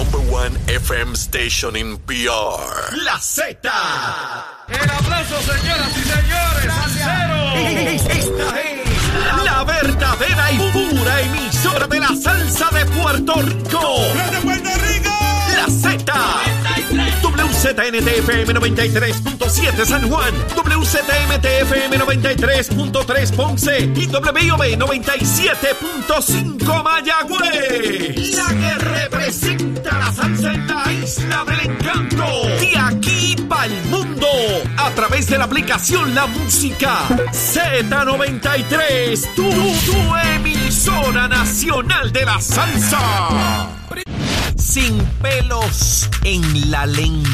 number one FM station in PR. La Z. El aplauso, señoras y señores. Salsero. Esta es la verdadera y pura emisora de la salsa de Puerto Rico. ¡De Puerto Rico! La Z. WZNTFM 93.7 San Juan, WZMTFM 93.3 Ponce y WIOB 97.5 Mayagüez. La que representa la salsa en la isla del encanto. De aquí para el mundo. A través de la aplicación La Música Z93. Tu, tu emisora nacional de la salsa sin pelos en la lengua.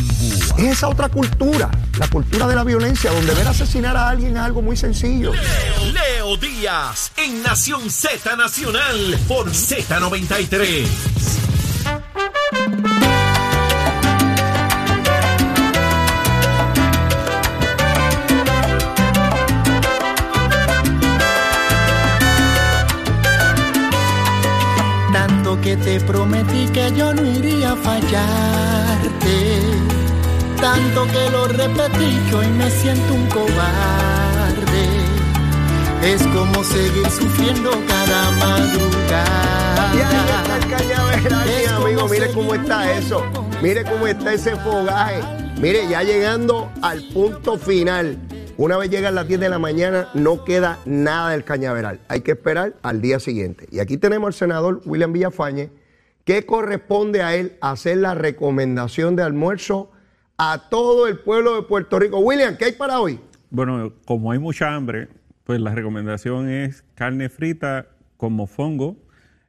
Es esa otra cultura, la cultura de la violencia, donde ver asesinar a alguien es algo muy sencillo. Leo, Leo Díaz en Nación Z Nacional por Z93. Que te prometí que yo no iría a fallarte. Tanto que lo repetí que hoy me siento un cobarde. Es como seguir sufriendo cada madrugada. Y ahí está el cañaveral, mi Es como amigo. Mire cómo está eso. Mire cómo está ese fogaje. Mire, ya llegando al punto final. Una vez llega a las 10 de la mañana, no queda nada del cañaveral. Hay que esperar al día siguiente. Y aquí tenemos al senador William Villafañe, que corresponde a él hacer la recomendación de almuerzo a todo el pueblo de Puerto Rico. William, ¿qué hay para hoy? Bueno, como hay mucha hambre, pues la recomendación es carne frita con mofongo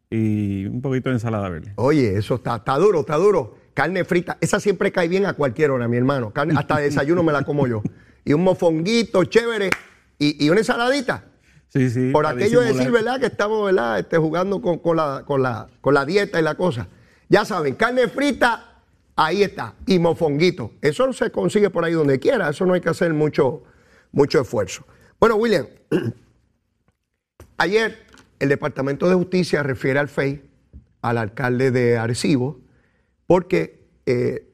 y un poquito de ensalada verde. Oye, eso está, está duro, está duro. Carne frita, esa siempre cae bien a cualquier hora, mi hermano. Carne- hasta de desayuno me la como yo. Y un mofonguito chévere y, y una ensaladita. Sí, sí. Por aquello de decir, ¿verdad? Que estamos, ¿verdad? Este, jugando con, con la, con, la, con la dieta y la cosa. Ya saben, carne frita, ahí está. Y mofonguito. Eso se consigue por ahí donde quiera. Eso no hay que hacer mucho, mucho esfuerzo. Bueno, William, ayer el Departamento de Justicia refiere al FEI, al alcalde de Arecibo, porque eh,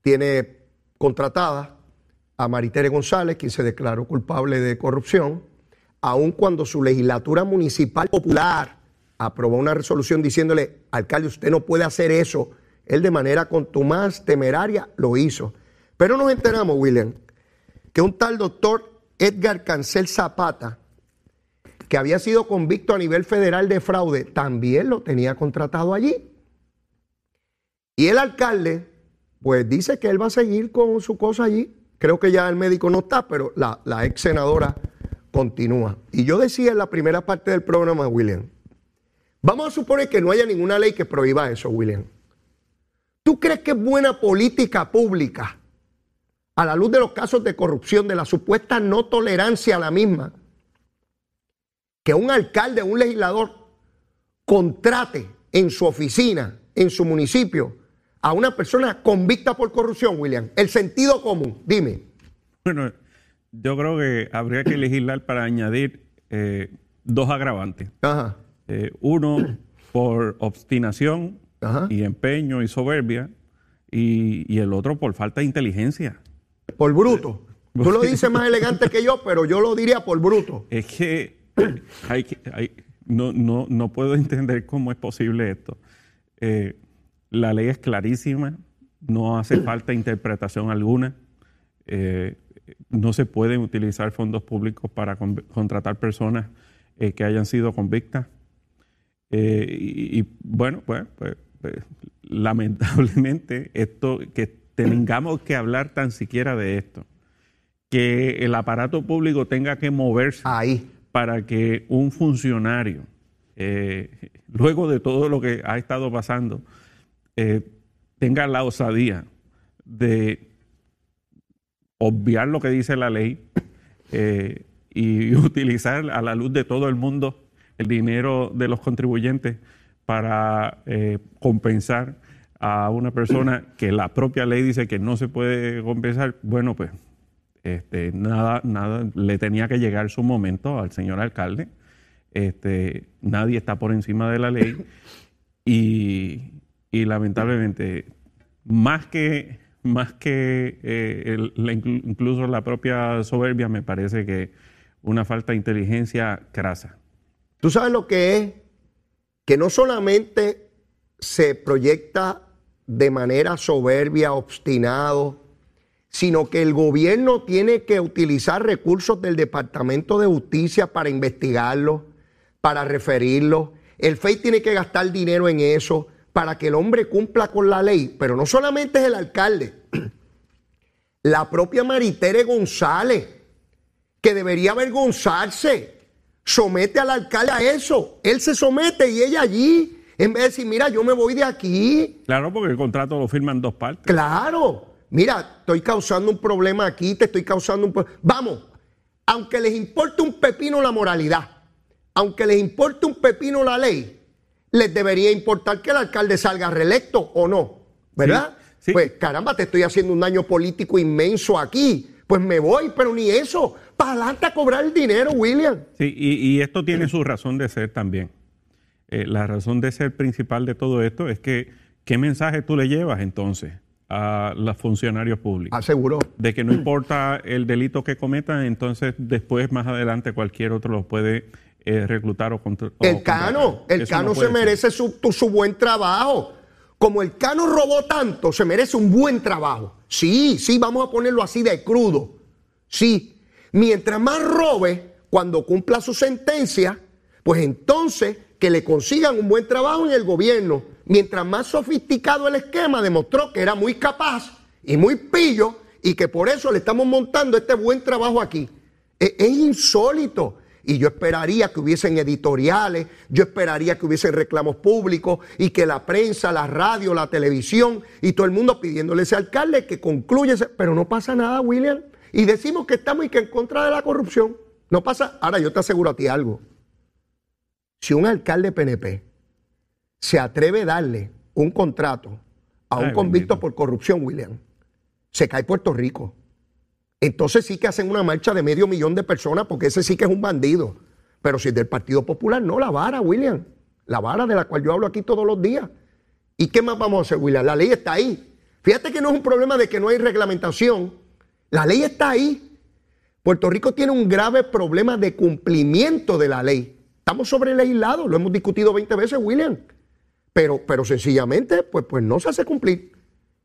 tiene contratada a Maritere González, quien se declaró culpable de corrupción, aun cuando su legislatura municipal popular aprobó una resolución diciéndole, alcalde, usted no puede hacer eso. Él de manera contumaz, temeraria, lo hizo. Pero nos enteramos, William, que un tal doctor Edgar Cancel Zapata, que había sido convicto a nivel federal de fraude, también lo tenía contratado allí. Y el alcalde, pues dice que él va a seguir con su cosa allí. Creo que ya el médico no está, pero la, ex senadora continúa. Y yo decía en la primera parte del programa, William, vamos a suponer que no haya ninguna ley que prohíba eso, William. ¿Tú crees que es buena política pública, a la luz de los casos de corrupción, de la supuesta no tolerancia a la misma, que un alcalde, un legislador, contrate en su oficina, en su municipio, a una persona convicta por corrupción, William? El sentido común, dime. Bueno, yo creo que habría que legislar para añadir eh, dos agravantes. Ajá. Eh, uno por obstinación Ajá. y empeño y soberbia y, y el otro por falta de inteligencia. Por bruto. Tú lo dices más elegante que yo, pero yo lo diría por bruto. Es que, hay que- hay- no, no, no puedo entender cómo es posible esto. Eh, la ley es clarísima, no hace falta interpretación alguna. Eh, no se pueden utilizar fondos públicos para con- contratar personas eh, que hayan sido convictas. Eh, y, y, bueno, pues, pues, pues, lamentablemente esto que tengamos que hablar tan siquiera de esto, que el aparato público tenga que moverse Ahí. para que un funcionario, luego de todo lo que ha estado pasando, eh, tenga la osadía de obviar lo que dice la ley eh, y utilizar a la luz de todo el mundo el dinero de los contribuyentes para eh, compensar a una persona que la propia ley dice que no se puede compensar, bueno, pues este, nada, nada, le tenía que llegar su momento al señor alcalde. Este, nadie está por encima de la ley y, y lamentablemente, más que, más que eh, incluso la propia soberbia, me parece que una falta de inteligencia crasa. ¿Tú sabes lo que es? Que no solamente se proyecta de manera soberbia, obstinado, sino que el gobierno tiene que utilizar recursos del Departamento de Justicia para investigarlo, para referirlo. El FEI tiene que gastar dinero en eso para que el hombre cumpla con la ley. Pero no solamente es el alcalde, la propia Maritere González, que debería avergonzarse, somete al alcalde a eso. Él se somete y ella allí, en vez de decir, mira, yo me voy de aquí, Claro, porque el contrato lo firman dos partes. Claro. Mira, estoy causando un problema aquí, te estoy causando un problema. Vamos, aunque les importe un pepino la moralidad, aunque les importe un pepino la ley, les debería importar que el alcalde salga reelecto o no, ¿verdad? Sí, sí. Pues caramba, te estoy haciendo un daño político inmenso aquí. Pues me voy, pero ni eso. Para adelante a cobrar el dinero, William. Sí, y, y esto tiene su razón de ser también. Eh, la razón de ser principal de todo esto es que, ¿qué mensaje tú le llevas entonces a los funcionarios públicos? Aseguró. De que no importa el delito que cometan, entonces después, más adelante, cualquier otro los puede eh, reclutar o contra- o El Cano, el Eso no Cano se ser. merece su, su buen trabajo. Como el Cano robó tanto, se merece un buen trabajo. Sí, sí, vamos a ponerlo así de crudo. Sí. Mientras más robe, cuando cumpla su sentencia, pues entonces que le consigan un buen trabajo en el gobierno. Mientras más sofisticado el esquema, demostró que era muy capaz y muy pillo y que por eso le estamos montando este buen trabajo aquí. E- Es, insólito. Y yo esperaría que hubiesen editoriales, yo esperaría que hubiesen reclamos públicos y que la prensa, la radio, la televisión y todo el mundo pidiéndole a ese alcalde que concluya, ese- pero no pasa nada, William. Y decimos que estamos y que en contra de la corrupción. No pasa. Ahora yo te aseguro a ti algo. Si un alcalde PNP se atreve a darle un contrato a un Ay, convicto bendito. por corrupción, William, se cae Puerto Rico. Entonces sí que hacen una marcha de medio millón de personas porque ese sí que es un bandido. Pero si es del Partido Popular, no, la vara, William. La vara de la cual yo hablo aquí todos los días. ¿Y qué más vamos a hacer, William? La ley está ahí. Fíjate que no es un problema de que no hay reglamentación. La ley está ahí. Puerto Rico tiene un grave problema de cumplimiento de la ley. Estamos sobre legislados, lo hemos discutido 20 veces, William. Pero, pero sencillamente, pues, pues no se hace cumplir.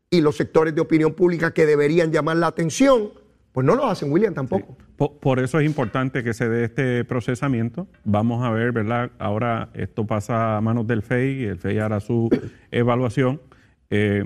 Y los sectores de opinión pública que deberían llamar la atención, pues no lo hacen, William, tampoco. Po- Por, eso es importante que se dé este procesamiento. Vamos a ver, ¿verdad? Ahora esto pasa a manos del FEI, el FEI hará su evaluación eh,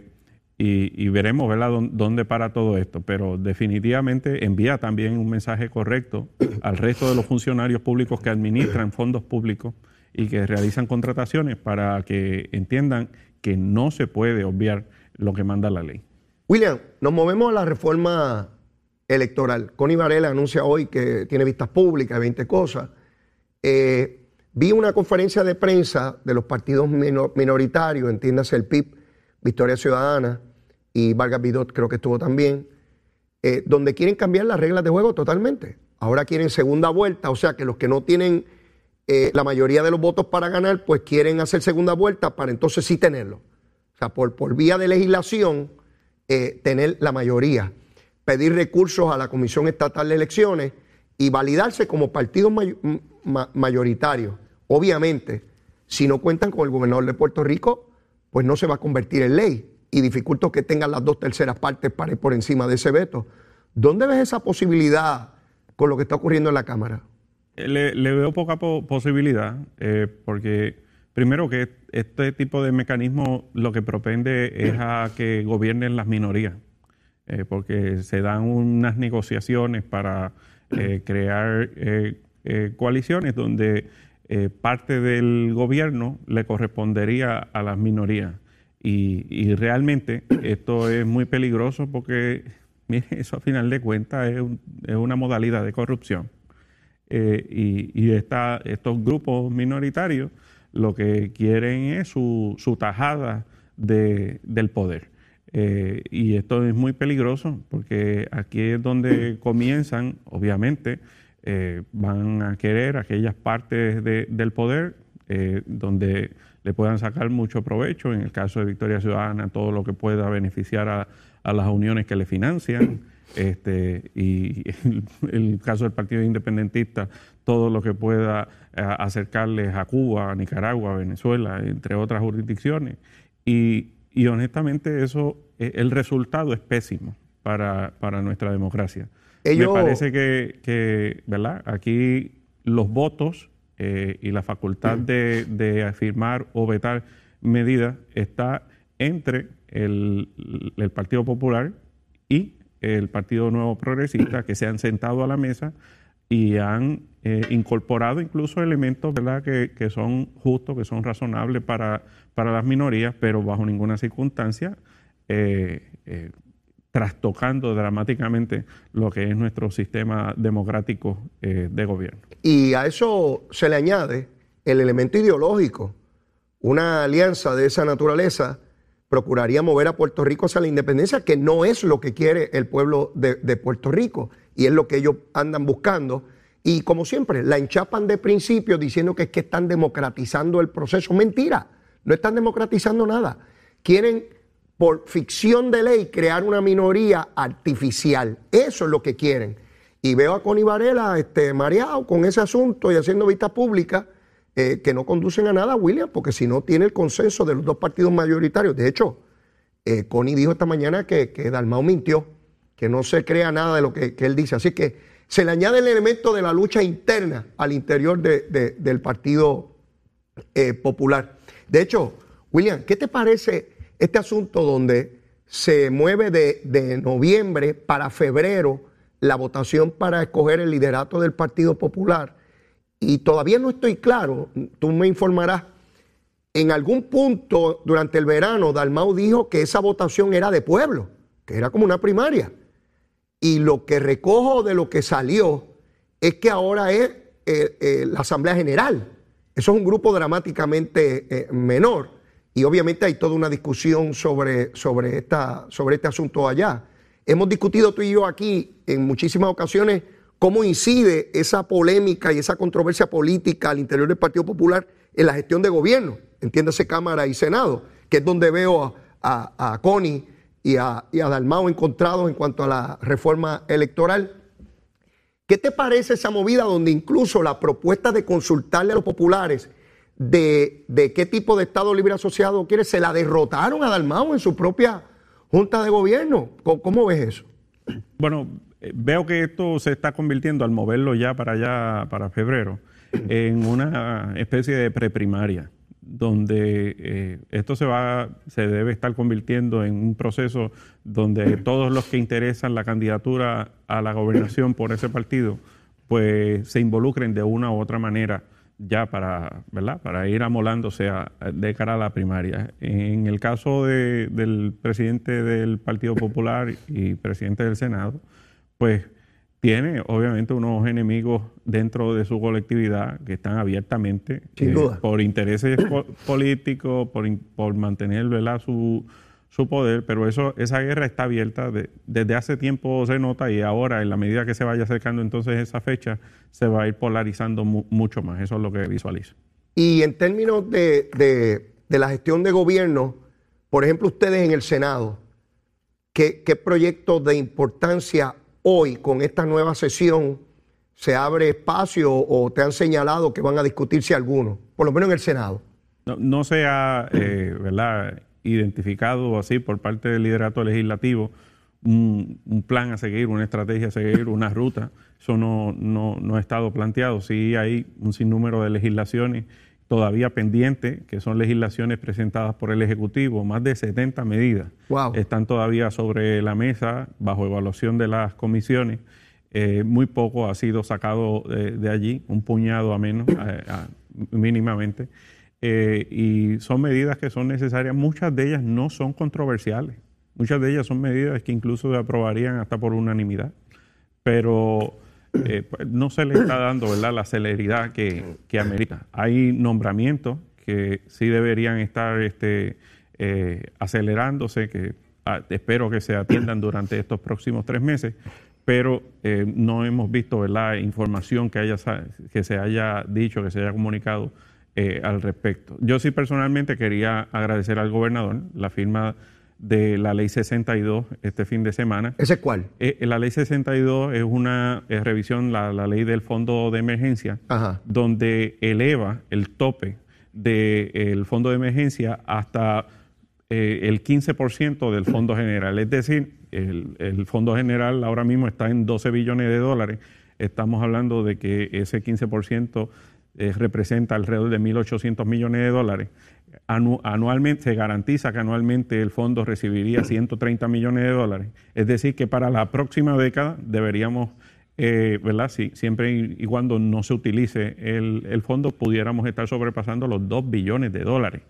y, y veremos, ¿verdad?, dón- dónde para todo esto. Pero definitivamente envía también un mensaje correcto al resto de los funcionarios públicos que administran fondos públicos y que realizan contrataciones para que entiendan que no se puede obviar lo que manda la ley. William, nos movemos a la reforma electoral. Connie Varela anuncia hoy que tiene vistas públicas, 20 cosas. Eh, vi una conferencia de prensa de los partidos mino- minoritarios, entiéndase el PIB, Victoria Ciudadana y Vargas Vidot creo que estuvo también, eh, donde quieren cambiar las reglas de juego totalmente. Ahora quieren segunda vuelta, o sea que los que no tienen eh, la mayoría de los votos para ganar, pues quieren hacer segunda vuelta para entonces sí tenerlo. O sea, por, por vía de legislación, tener la mayoría, pedir recursos a la Comisión Estatal de Elecciones y validarse como partidos may- mayoritarios. Obviamente, si no cuentan con el gobernador de Puerto Rico, pues no se va a convertir en ley y dificulta que tengan las dos terceras partes para ir por encima de ese veto. ¿Dónde ves esa posibilidad con lo que está ocurriendo en la Cámara? Le, le veo poca po- posibilidad, eh, porque primero que este tipo de mecanismo lo que propende es a que gobiernen las minorías, eh, porque se dan unas negociaciones para eh, crear eh, coaliciones donde parte del gobierno le correspondería a las minorías. Y, realmente esto es muy peligroso porque, mire, eso a final de cuentas es, un- es una modalidad de corrupción. Y y estos grupos minoritarios lo que quieren es su, su tajada de- del poder. Eh, y esto es muy peligroso porque aquí es donde comienzan, obviamente, eh, van a querer aquellas partes de- del poder eh, donde le puedan sacar mucho provecho. En el caso de Victoria Ciudadana, todo lo que pueda beneficiar a, las uniones que le financian. Este, y en el caso del Partido Independentista, todo lo que pueda acercarles a Cuba, a Nicaragua, a Venezuela, entre otras jurisdicciones. Y, honestamente eso, eh, el resultado es pésimo para, nuestra democracia. Me parece que, ¿verdad? Aquí los votos eh, y la facultad de, de, afirmar o vetar medidas está entre el, el, Partido Popular y el Partido Nuevo Progresista, que se han sentado a la mesa y han eh, incorporado incluso elementos. Que, que, son justos, que son razonables para, para las minorías, pero bajo ninguna circunstancia eh, eh, trastocando dramáticamente lo que es nuestro sistema democrático de gobierno. Y a eso se le añade el elemento ideológico. Una alianza de esa naturaleza procuraría mover a Puerto Rico hacia la independencia, que no es lo que quiere el pueblo de, de Puerto Rico y es lo que ellos andan buscando. Y como siempre, la enchapan de principio diciendo que es que están democratizando el proceso. Mentira, no están democratizando nada. Quieren, por ficción de ley, crear una minoría artificial. Eso es lo que quieren. Y veo a Connie Varela este, mareado con ese asunto y haciendo vistas públicas eh, que no conducen a nada, William, porque si no tiene el consenso de los dos partidos mayoritarios. De hecho, eh, Connie dijo esta mañana que, que Dalmau mintió, que no se crea nada de lo que, él dice. Así que se le añade el elemento de la lucha interna al interior del Partido eh, Popular. De hecho, William, ¿qué te parece este asunto donde se mueve de, de noviembre para febrero la votación para escoger el liderato del Partido Popular? y todavía no estoy claro, tú me informarás, en algún punto durante el verano Dalmau dijo que esa votación era de pueblo, que era como una primaria. Y lo que recojo de lo que salió es que ahora es eh, eh, la Asamblea General. Eso es un grupo dramáticamente eh, menor. Y obviamente hay toda una discusión sobre, sobre, esta, sobre este asunto allá. Hemos discutido tú y yo aquí en muchísimas ocasiones cómo incide esa polémica y esa controversia política al interior del Partido Popular en la gestión de gobierno, entiéndase Cámara y Senado, que es donde veo a, a, Connie y a, y a Dalmao encontrados en cuanto a la reforma electoral. ¿Qué te parece esa movida donde incluso la propuesta de consultarle a los populares de, qué tipo de Estado libre asociado quiere, se la derrotaron a Dalmao en su propia Junta de Gobierno? cómo ves eso? Bueno, eh, veo que esto se está convirtiendo, al moverlo ya para allá, para febrero, en una especie de preprimaria, donde eh, esto se va, se debe estar convirtiendo en un proceso donde todos los que interesan la candidatura a la gobernación por ese partido, pues se involucren de una u otra manera ya para, ¿verdad? para ir amolándose de cara a la primaria. En el caso del presidente del Partido Popular y presidente del Senado, pues tiene obviamente unos enemigos dentro de su colectividad que están abiertamente eh, por intereses políticos, por, por mantener Su, su poder, pero eso, esa guerra está abierta desde hace tiempo se nota y ahora en la medida que se vaya acercando entonces esa fecha se va a ir polarizando mucho más, eso es lo que visualizo. Y en términos de, de, la gestión de gobierno, por ejemplo ustedes en el Senado, ¿qué, qué proyectos de importancia hoy con esta nueva sesión se abre espacio o te han señalado que van a discutirse algunos, por lo menos en el Senado? No, se ha eh, ¿verdad? identificado así por parte del liderato legislativo un, plan a seguir, una estrategia a seguir, una ruta. Eso no, no, no ha estado planteado. Sí hay un sinnúmero de legislaciones todavía pendientes, que son legislaciones presentadas por el Ejecutivo, más de 70 medidas. Están todavía sobre la mesa bajo evaluación de las comisiones. Eh, muy poco ha sido sacado de, allí, un puñado a menos, mínimamente. Eh, y son medidas que son necesarias, muchas de ellas no son controversiales, muchas de ellas son medidas que incluso se aprobarían hasta por unanimidad, pero eh, pues, no se le está dando ¿verdad? la celeridad que, que amerita. Hay nombramientos que sí deberían estar este, eh, acelerándose, que ah, espero que se atiendan durante estos próximos tres meses, pero eh, no hemos visto ¿verdad? información que, haya, que se haya dicho, que se haya comunicado al respecto. Yo sí personalmente quería agradecer al gobernador la firma de la ley 62 este fin de semana. ¿Ese es cuál? Eh, la ley 62 es una eh, revisión, la, la, ley del fondo de emergencia, Ajá. donde eleva el tope del fondo de emergencia hasta eh, el 15% del fondo general. Es decir, el, el, fondo general ahora mismo está en 12 billones de dólares. Estamos hablando de que ese 15% eh, representa alrededor de 1.800 millones de dólares. Anu anualmente se garantiza que anualmente el fondo recibiría 130 millones de dólares. Es decir, que para la próxima década deberíamos, eh, ¿verdad? Si, siempre y cuando no se utilice el, fondo, pudiéramos estar sobrepasando los 2 billones de dólares.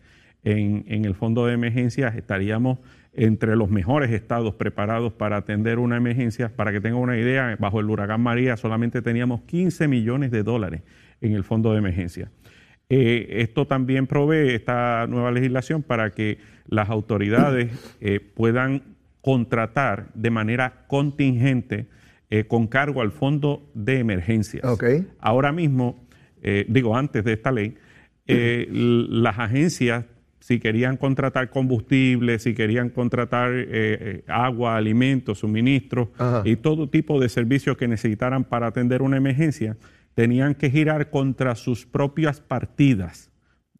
En, el fondo de emergencias estaríamos entre los mejores estados preparados para atender una emergencia. Para que tengan una idea, bajo el huracán María solamente teníamos 15 millones de dólares en el fondo de emergencia. Eh, esto también provee esta nueva legislación para que las autoridades eh, puedan contratar de manera contingente eh, con cargo al fondo de emergencias. Okay. Ahora mismo, digo antes de esta ley, las agencias si querían contratar combustible, si querían contratar agua, alimentos, suministros Ajá. y todo tipo de servicios que necesitaran para atender una emergencia, tenían que girar contra sus propias partidas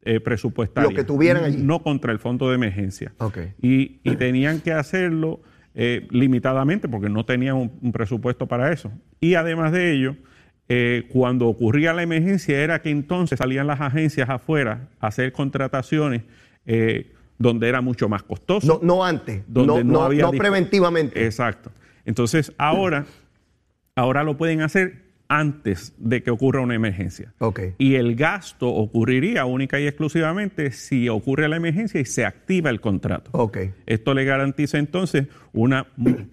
eh, presupuestarias. Lo que tuvieran allí. No contra el fondo de emergencia. Okay. Y, y, tenían que hacerlo eh, limitadamente porque no tenían un, un, presupuesto para eso. Y además de ello, eh, cuando ocurría la emergencia era que entonces salían las agencias afuera a hacer contrataciones donde era mucho más costoso. No, no antes, donde no, no, había no preventivamente. Exacto. Entonces ahora, ahora lo pueden hacer antes de que ocurra una emergencia. Okay. Y el gasto ocurriría única y exclusivamente si ocurre la emergencia y se activa el contrato. Okay. Esto le garantiza entonces una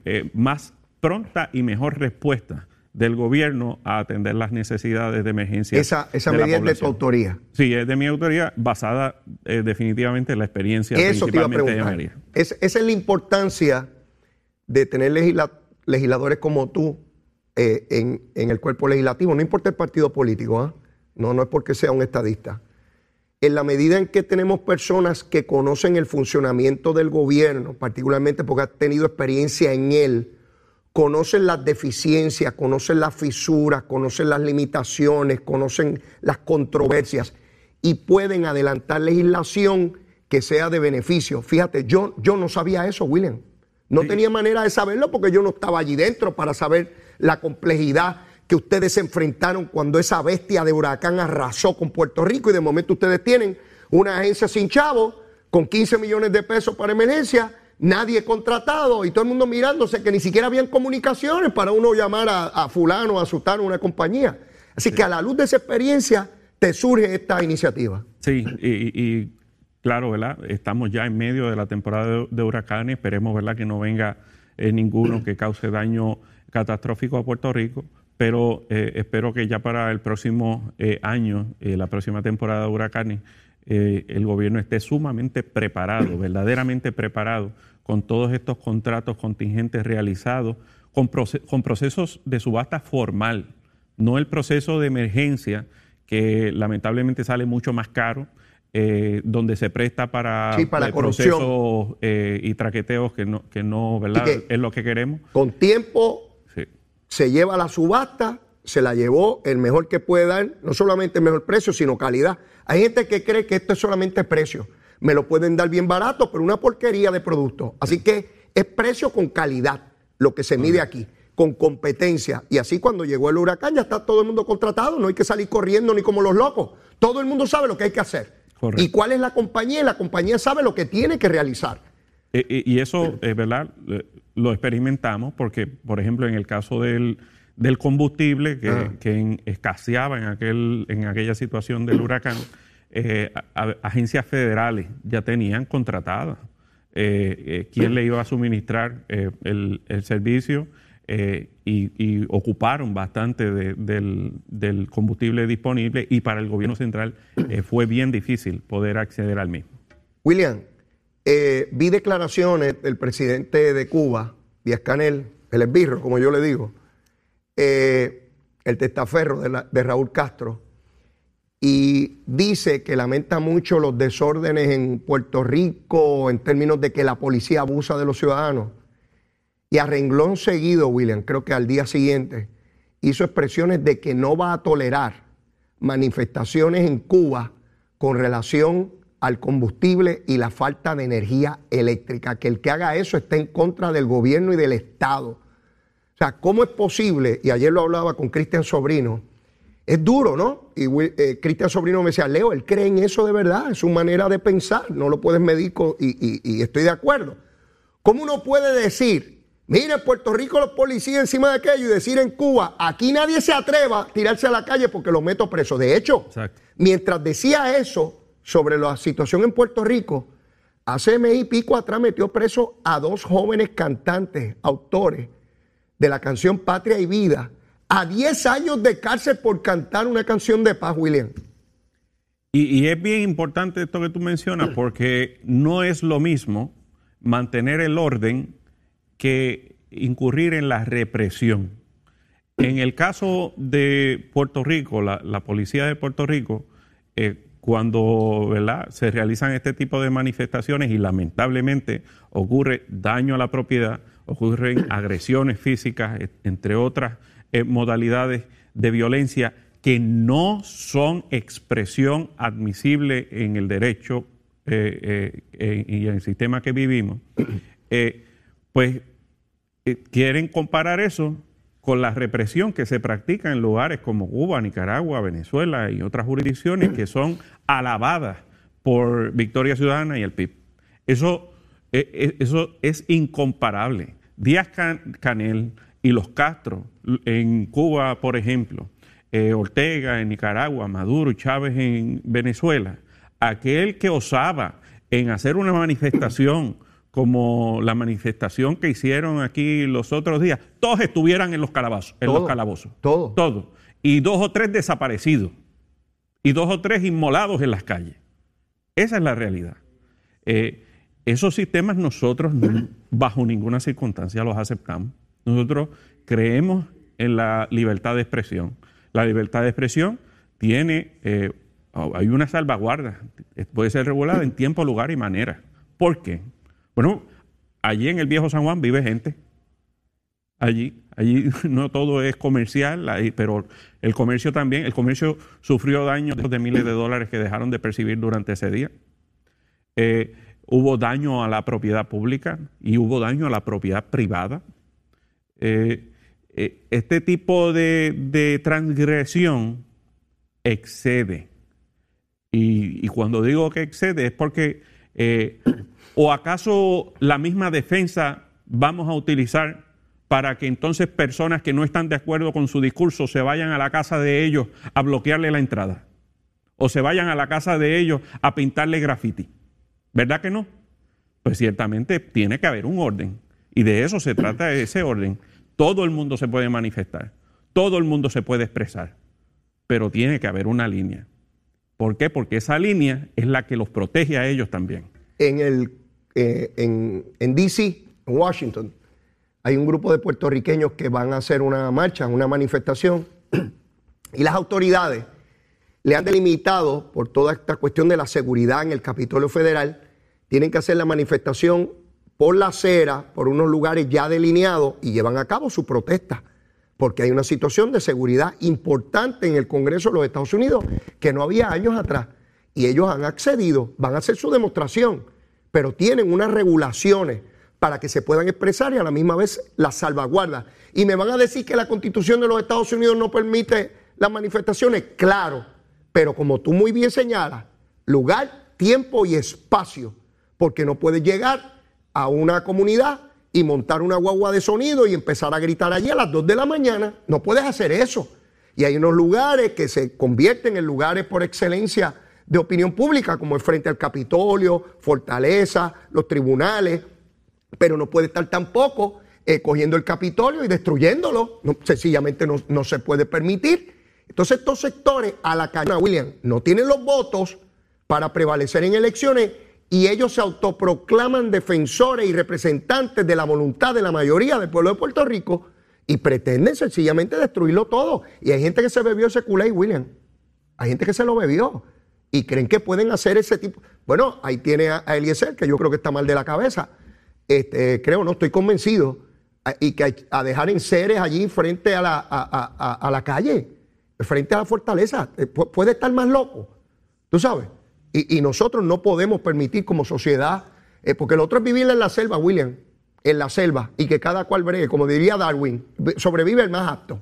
eh, más pronta y mejor respuesta del gobierno a atender las necesidades de emergencia. Esa, esa de medida es de tu autoría. Sí, es de mi autoría, basada eh, definitivamente en la experiencia Eso principalmente te iba a de María. Es, esa es la importancia de tener legisla, legisladores como tú eh, en, en, el cuerpo legislativo. No importa el partido político, ¿eh? no, no es porque sea un estadista. En la medida en que tenemos personas que conocen el funcionamiento del gobierno, particularmente porque han tenido experiencia en él, conocen las deficiencias, conocen las fisuras, conocen las limitaciones, conocen las controversias y pueden adelantar legislación que sea de beneficio. Fíjate, yo, yo no sabía eso, William. No sí. tenía manera de saberlo porque yo no estaba allí dentro para saber la complejidad que ustedes se enfrentaron cuando esa bestia de huracán arrasó con Puerto Rico y de momento ustedes tienen una agencia sin chavo con 15 millones de pesos para emergencia nadie contratado y todo el mundo mirándose que ni siquiera habían comunicaciones para uno llamar a, a fulano, a sultano, a una compañía. Así sí. que a la luz de esa experiencia te surge esta iniciativa. Sí, y, claro, ¿verdad? Estamos ya en medio de la temporada de, de huracanes, esperemos, ¿verdad?, que no venga eh, ninguno que cause daño catastrófico a Puerto Rico, pero eh, espero que ya para el próximo eh, año, la próxima temporada de huracanes, eh, el gobierno esté sumamente preparado, verdaderamente preparado, con todos estos contratos contingentes realizados, con, proce con, procesos de subasta formal, no el proceso de emergencia, que lamentablemente sale mucho más caro, eh, donde se presta para, sí, para procesos eh, y traqueteos que no, que no ¿verdad? Que es lo que queremos. Con tiempo. Se lleva la subasta, se la llevó el mejor que puede dar, no solamente el mejor precio, sino calidad. Hay gente que cree que esto es solamente precio. Me lo pueden dar bien barato, pero una porquería de producto. Así que es precio con calidad lo que se mide aquí, con competencia. Y así cuando llegó el huracán ya está todo el mundo contratado, no hay que salir corriendo ni como los locos. Todo el mundo sabe lo que hay que hacer. Correcto. Y cuál es la compañía, y la compañía sabe lo que tiene que realizar. Y, y eso es verdad, lo experimentamos porque, por ejemplo, en el caso del, del combustible que, Ah. que en- escaseaba en, aquel, en aquella situación del huracán, eh, a- a- agencias federales ya tenían contratadas eh, eh, quién le iba a suministrar eh, el, el servicio y, y ocuparon bastante de- del, del combustible disponible y para el gobierno central fue bien difícil poder acceder al mismo. William, eh, vi declaraciones del presidente de Cuba, Díaz Canel, el esbirro, como yo le digo, eh, el testaferro de, de Raúl Castro, y dice que lamenta mucho los desórdenes en Puerto Rico en términos de que la policía abusa de los ciudadanos. Y a renglón seguido, William, creo que al día siguiente, hizo expresiones de que no va a tolerar manifestaciones en Cuba con relación al combustible y la falta de energía eléctrica, que el que haga eso está en contra del gobierno y del Estado. O sea, ¿cómo es posible? Y ayer lo hablaba con Cristian Sobrino, es duro, ¿no? Y eh, Cristian Sobrino me decía, Leo, él cree en eso de verdad, es su manera de pensar, no lo puedes medir y, estoy de acuerdo. ¿Cómo uno puede decir, mire, en Puerto Rico los policías encima de aquello y decir en Cuba, aquí nadie se atreva a tirarse a la calle porque lo meto preso? De hecho, mientras decía eso sobre la situación en Puerto Rico, y pico atrás metió preso a dos jóvenes cantantes, autores de la canción Patria y Vida a 10 años de cárcel por cantar una canción de paz, William. Y, es bien importante esto que tú mencionas, porque no es lo mismo mantener el orden que incurrir en la represión. En el caso de Puerto Rico, la, policía de Puerto Rico, eh, cuando se realizan este tipo de manifestaciones y lamentablemente ocurre daño a la propiedad, ocurren agresiones físicas, entre otras eh, modalidades de violencia que no son expresión admisible en el derecho eh, eh, y en el sistema que vivimos, pues quieren comparar eso con la represión que se practica en lugares como Cuba, Nicaragua, Venezuela y otras jurisdicciones que son alabadas por Victoria Ciudadana y el PIB. Eso, eso es incomparable. Díaz Canel, y los Castro en Cuba, por ejemplo, eh, Ortega en Nicaragua, Maduro y Chávez en Venezuela, aquel que osaba en hacer una manifestación como la manifestación que hicieron aquí los otros días, todos estuvieran en los calabozos. En los calabozos. Todo. Todo. Y dos o tres desaparecidos. Y dos o tres inmolados en las calles. Esa es la realidad. Eh, esos sistemas nosotros bajo ninguna circunstancia los aceptamos. Nosotros creemos en la libertad de expresión. La libertad de expresión tiene, eh, hay una salvaguarda, puede ser regulada en tiempo, lugar y manera. ¿Por qué? Bueno, allí en el viejo San Juan vive gente. Allí, allí no todo es comercial, pero el comercio también, el comercio sufrió daños de miles de dólares que dejaron de percibir durante ese día. Eh, hubo daño a la propiedad pública y hubo daño a la propiedad privada. Eh, eh, este tipo de, transgresión excede. Y, cuando digo que excede es porque, o acaso la misma defensa vamos a utilizar para que entonces personas que no están de acuerdo con su discurso se vayan a la casa de ellos a bloquearle la entrada, o se vayan a la casa de ellos a pintarle graffiti. ¿Verdad que no? Pues ciertamente tiene que haber un orden. Y de eso se trata ese orden. Todo el mundo se puede manifestar, todo el mundo se puede expresar, pero tiene que haber una línea. ¿Por qué? Porque esa línea es la que los protege a ellos también. En, el, eh, en, en DC, en Washington, hay un grupo de puertorriqueños que van a hacer una marcha, una manifestación, y las autoridades le han delimitado por toda esta cuestión de la seguridad en el Capitolio Federal, tienen que hacer la manifestación por la acera, por unos lugares ya delineados y llevan a cabo su protesta, porque hay una situación de seguridad importante en el Congreso de los Estados Unidos que no había años atrás. Y ellos han accedido, van a hacer su demostración, pero tienen unas regulaciones para que se puedan expresar y a la misma vez las salvaguardas. Y me van a decir que la constitución de los Estados Unidos no permite las manifestaciones, claro, pero como tú muy bien señalas, lugar, tiempo y espacio, porque no puedes llegar a una comunidad y montar una guagua de sonido y empezar a gritar allí a las 2 de la mañana. No puedes hacer eso. Y hay unos lugares que se convierten en lugares por excelencia de opinión pública, como el frente al Capitolio, Fortaleza, los tribunales, pero no puede estar tampoco eh, cogiendo el Capitolio y destruyéndolo. sencillamente no, no, se puede permitir. Entonces estos sectores a la calle William no tienen los votos para prevalecer en elecciones y ellos se autoproclaman defensores y representantes de la voluntad de la mayoría del pueblo de Puerto Rico y pretenden sencillamente destruirlo todo. Y hay gente que se bebió ese culé, William. Hay gente que se lo bebió y creen que pueden hacer ese tipo. Bueno, ahí tiene a, Eliezer, que yo creo que está mal de la cabeza. Este, creo, no estoy convencido. Y que a dejar en seres allí frente a la, a, a- la calle, frente a la fortaleza. Eh, pu- Puede estar más loco, tú sabes. Y, nosotros no podemos permitir como sociedad, eh, porque lo otro es vivir en la selva, William, en la selva, y que cada cual bregue, como diría Darwin, sobrevive el más apto,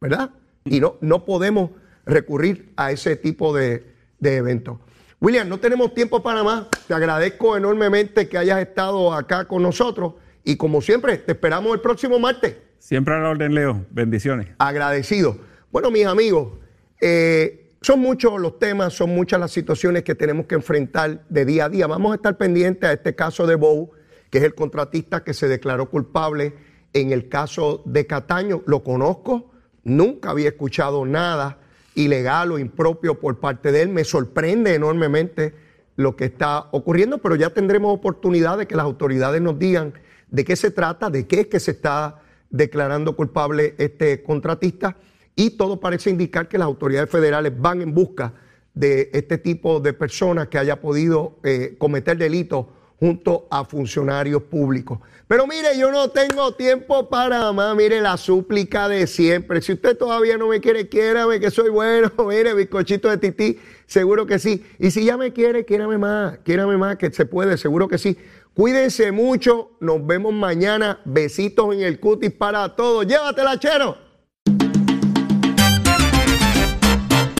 ¿verdad? Y no, no podemos recurrir a ese tipo de, de eventos. William, no tenemos tiempo para más. Te agradezco enormemente que hayas estado acá con nosotros y como siempre, te esperamos el próximo martes. Siempre a la orden, Leo. Bendiciones. Agradecido. Bueno, mis amigos, eh, son muchos los temas, son muchas las situaciones que tenemos que enfrentar de día a día. Vamos a estar pendientes a este caso de Bow, que es el contratista que se declaró culpable en el caso de Cataño. Lo conozco, nunca había escuchado nada ilegal o impropio por parte de él. Me sorprende enormemente lo que está ocurriendo, pero ya tendremos oportunidad de que las autoridades nos digan de qué se trata, de qué es que se está declarando culpable este contratista y todo parece indicar que las autoridades federales van en busca de este tipo de personas que haya podido eh, cometer delitos junto a funcionarios públicos. Pero mire, yo no tengo tiempo para más, mire la súplica de siempre. Si usted todavía no me quiere, quiérame que soy bueno, mire, bizcochito de tití, seguro que sí. Y si ya me quiere, quiérame más, quiérame más, que se puede, seguro que sí. Cuídense mucho, nos vemos mañana, besitos en el cutis para todos. Llévatela, chero.